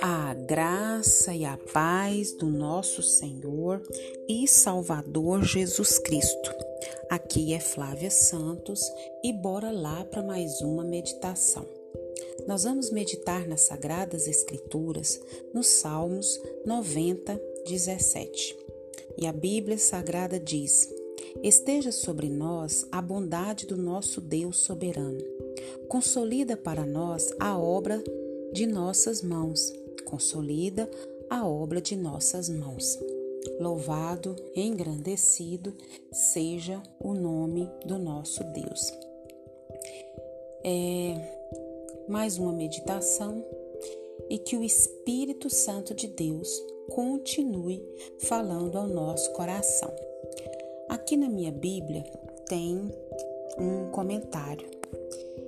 A graça e a paz do nosso Senhor e Salvador Jesus Cristo. Aqui é Flávia Santos e bora lá para mais uma meditação. Nós vamos meditar nas Sagradas Escrituras, nos Salmos 90, 17. E a Bíblia Sagrada diz: Esteja sobre nós a bondade do nosso Deus soberano. Consolida para nós a obra de nossas mãos consolida a obra de nossas mãos. Louvado, engrandecido seja o nome do nosso Deus. É mais uma meditação e que o Espírito Santo de Deus continue falando ao nosso coração. Aqui na minha Bíblia tem um comentário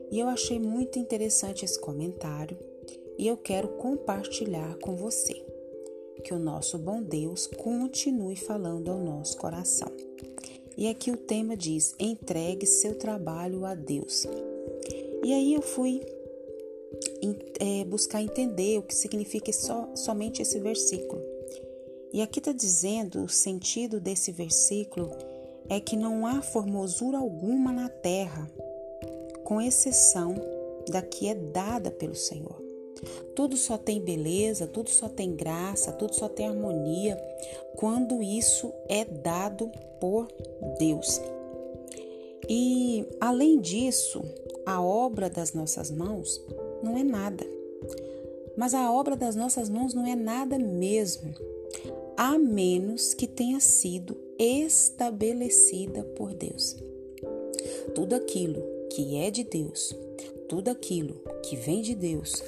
e eu achei muito interessante esse comentário e eu quero compartilhar com você. Que o nosso bom Deus continue falando ao nosso coração. E aqui o tema diz: entregue seu trabalho a Deus. E aí eu fui é, buscar entender o que significa só, somente esse versículo. E aqui está dizendo o sentido desse versículo é que não há formosura alguma na terra, com exceção da que é dada pelo Senhor. Tudo só tem beleza, tudo só tem graça, tudo só tem harmonia quando isso é dado por Deus. E além disso, a obra das nossas mãos não é nada. Mas a obra das nossas mãos não é nada mesmo, a menos que tenha sido estabelecida por Deus. Tudo aquilo que é de Deus, tudo aquilo que vem de Deus,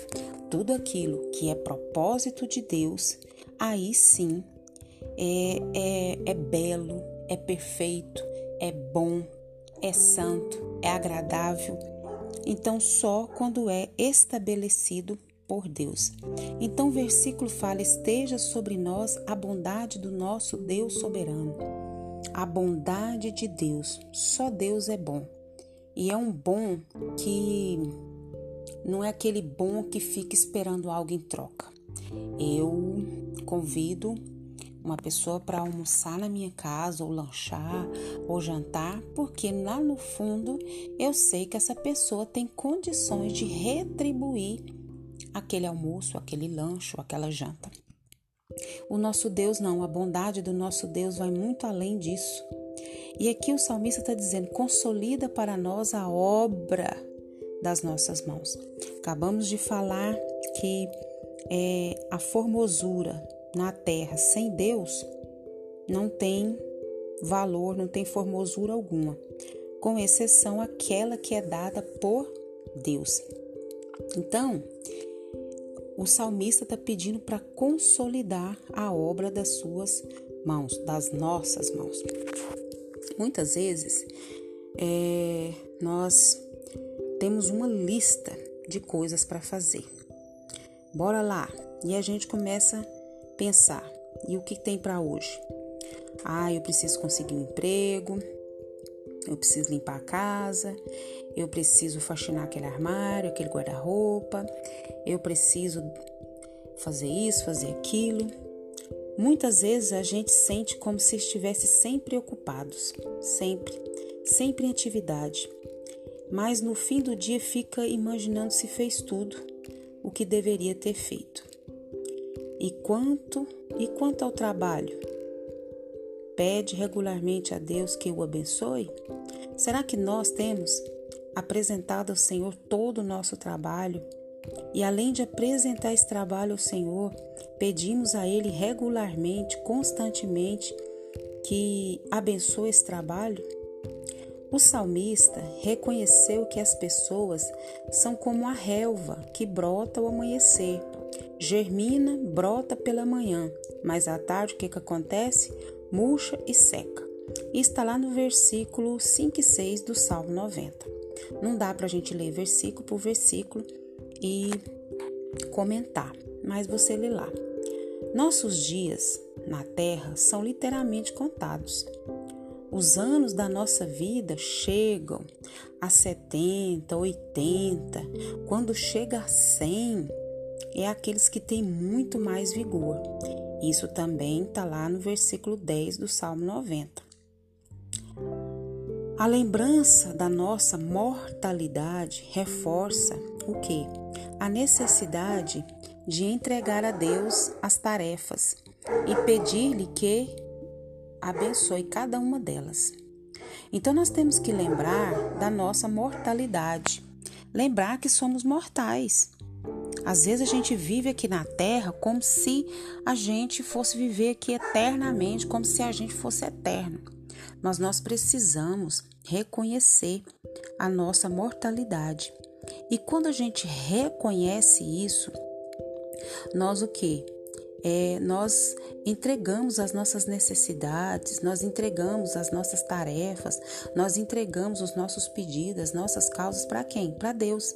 tudo aquilo que é propósito de Deus, aí sim é, é, é belo, é perfeito, é bom, é santo, é agradável. Então, só quando é estabelecido por Deus. Então, o versículo fala: Esteja sobre nós a bondade do nosso Deus soberano. A bondade de Deus, só Deus é bom. E é um bom que não é aquele bom que fica esperando algo em troca. Eu convido uma pessoa para almoçar na minha casa, ou lanchar, ou jantar, porque lá no fundo eu sei que essa pessoa tem condições de retribuir aquele almoço, aquele lanche, aquela janta. O nosso Deus não, a bondade do nosso Deus vai muito além disso. E aqui o salmista está dizendo: consolida para nós a obra das nossas mãos. Acabamos de falar que é, a formosura na terra sem Deus não tem valor, não tem formosura alguma, com exceção aquela que é dada por Deus. Então, o salmista está pedindo para consolidar a obra das suas mãos, das nossas mãos. Muitas vezes é, nós temos uma lista de coisas para fazer. Bora lá. E a gente começa a pensar: e o que tem para hoje? Ah, eu preciso conseguir um emprego, eu preciso limpar a casa, eu preciso faxinar aquele armário, aquele guarda-roupa, eu preciso fazer isso, fazer aquilo. Muitas vezes a gente sente como se estivesse sempre ocupados, sempre, sempre em atividade mas no fim do dia fica imaginando se fez tudo o que deveria ter feito. E quanto e quanto ao trabalho? Pede regularmente a Deus que o abençoe? Será que nós temos apresentado ao Senhor todo o nosso trabalho? E além de apresentar esse trabalho ao Senhor, pedimos a Ele regularmente, constantemente, que abençoe esse trabalho? O salmista reconheceu que as pessoas são como a relva que brota ao amanhecer, germina, brota pela manhã, mas à tarde o que, que acontece? Murcha e seca. Está lá no versículo 5 e 6 do Salmo 90. Não dá para a gente ler versículo por versículo e comentar, mas você lê lá. Nossos dias na terra são literalmente contados. os anos da nossa vida chegam a 70, 80, quando chega a 100, é aqueles que têm muito mais vigor. Isso também está lá no versículo 10 do Salmo 90. A lembrança da nossa mortalidade reforça o que? A necessidade de entregar a Deus as tarefas e pedir-lhe que abençoe cada uma delas. Então nós temos que lembrar da nossa mortalidade, lembrar que somos mortais. Às vezes a gente vive aqui na terra como se a gente fosse viver aqui eternamente, como se a gente fosse eterno mas nós precisamos reconhecer a nossa mortalidade. E quando a gente reconhece isso, nós o que? É, nós entregamos as nossas necessidades, nós entregamos as nossas tarefas, nós entregamos os nossos pedidos, as nossas causas para quem? Para Deus.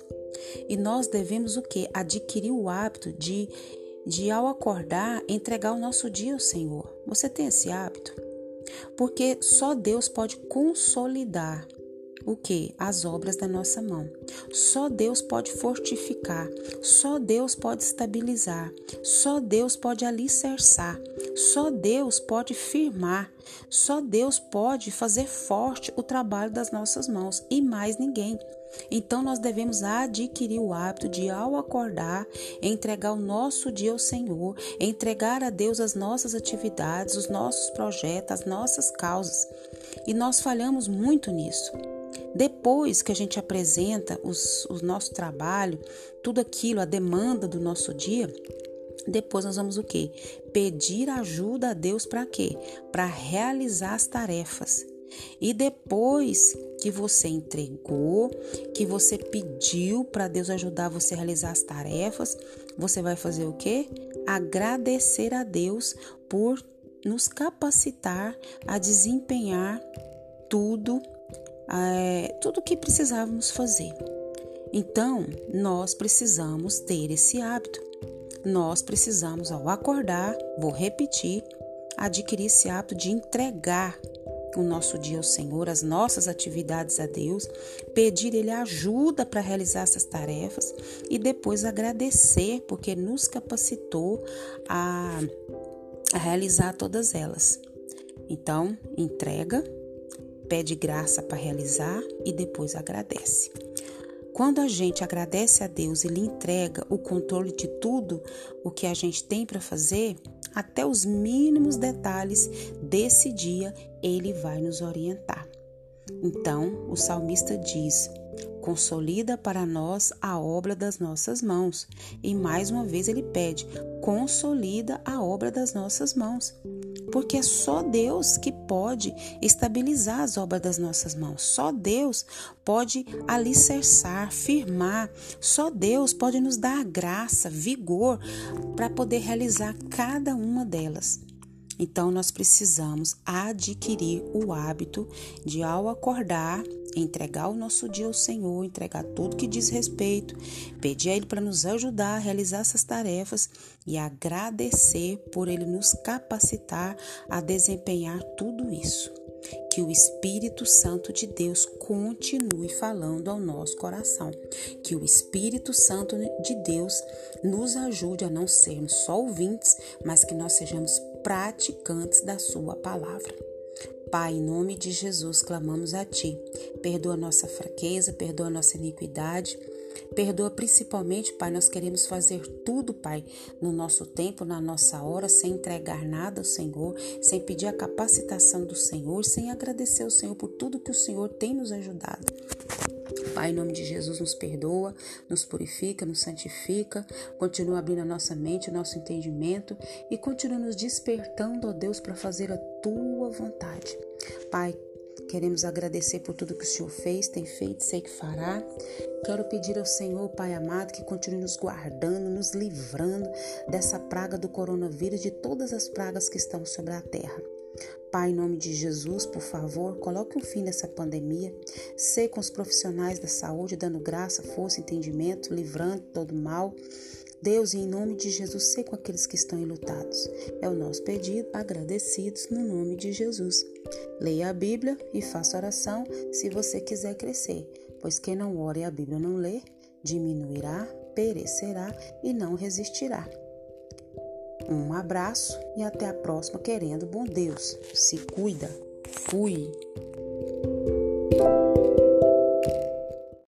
E nós devemos o que? Adquirir o hábito de, de, ao acordar, entregar o nosso dia ao Senhor. Você tem esse hábito? Porque só Deus pode consolidar o que? As obras da nossa mão. Só Deus pode fortificar, só Deus pode estabilizar, só Deus pode alicerçar, só Deus pode firmar, só Deus pode fazer forte o trabalho das nossas mãos e mais ninguém. Então nós devemos adquirir o hábito de, ao acordar, entregar o nosso dia ao Senhor, entregar a Deus as nossas atividades, os nossos projetos, as nossas causas. E nós falhamos muito nisso. Depois que a gente apresenta os, o nosso trabalho, tudo aquilo, a demanda do nosso dia, depois nós vamos o quê? Pedir ajuda a Deus para quê? Para realizar as tarefas. E depois que você entregou, que você pediu para Deus ajudar você a realizar as tarefas, você vai fazer o quê? Agradecer a Deus por nos capacitar a desempenhar tudo, é, tudo que precisávamos fazer. Então, nós precisamos ter esse hábito. Nós precisamos, ao acordar, vou repetir, adquirir esse hábito de entregar o nosso dia ao Senhor, as nossas atividades a Deus, pedir Ele ajuda para realizar essas tarefas e depois agradecer, porque nos capacitou a, a realizar todas elas. Então, entrega, pede graça para realizar e depois agradece. Quando a gente agradece a Deus e lhe entrega o controle de tudo o que a gente tem para fazer, até os mínimos detalhes desse dia, ele vai nos orientar. Então, o salmista diz: Consolida para nós a obra das nossas mãos. E mais uma vez ele pede: Consolida a obra das nossas mãos. Porque é só Deus que pode estabilizar as obras das nossas mãos. Só Deus pode alicerçar, firmar. Só Deus pode nos dar graça, vigor para poder realizar cada uma delas. Então, nós precisamos adquirir o hábito de, ao acordar, entregar o nosso dia ao Senhor, entregar tudo que diz respeito, pedir a Ele para nos ajudar a realizar essas tarefas e agradecer por Ele nos capacitar a desempenhar tudo isso. Que o Espírito Santo de Deus continue falando ao nosso coração. Que o Espírito Santo de Deus nos ajude a não sermos só ouvintes, mas que nós sejamos praticantes da Sua palavra. Pai, em nome de Jesus, clamamos a Ti. Perdoa nossa fraqueza, perdoa nossa iniquidade. Perdoa principalmente, Pai, nós queremos fazer tudo, Pai, no nosso tempo, na nossa hora, sem entregar nada ao Senhor, sem pedir a capacitação do Senhor, sem agradecer ao Senhor por tudo que o Senhor tem nos ajudado. Pai, em nome de Jesus, nos perdoa, nos purifica, nos santifica, continua abrindo a nossa mente, o nosso entendimento e continua nos despertando, ó Deus, para fazer a tua vontade. Pai, Queremos agradecer por tudo que o Senhor fez, tem feito, sei que fará. Quero pedir ao Senhor, Pai amado, que continue nos guardando, nos livrando dessa praga do coronavírus, de todas as pragas que estão sobre a terra. Pai, em nome de Jesus, por favor, coloque um fim nessa pandemia. Sei com os profissionais da saúde, dando graça, força, entendimento, livrando todo mal. Deus, em nome de Jesus, sei com aqueles que estão enlutados. É o nosso pedido, agradecidos no nome de Jesus. Leia a Bíblia e faça oração se você quiser crescer, pois quem não ora e a Bíblia não lê, diminuirá, perecerá e não resistirá. Um abraço e até a próxima, querendo bom Deus. Se cuida. Fui.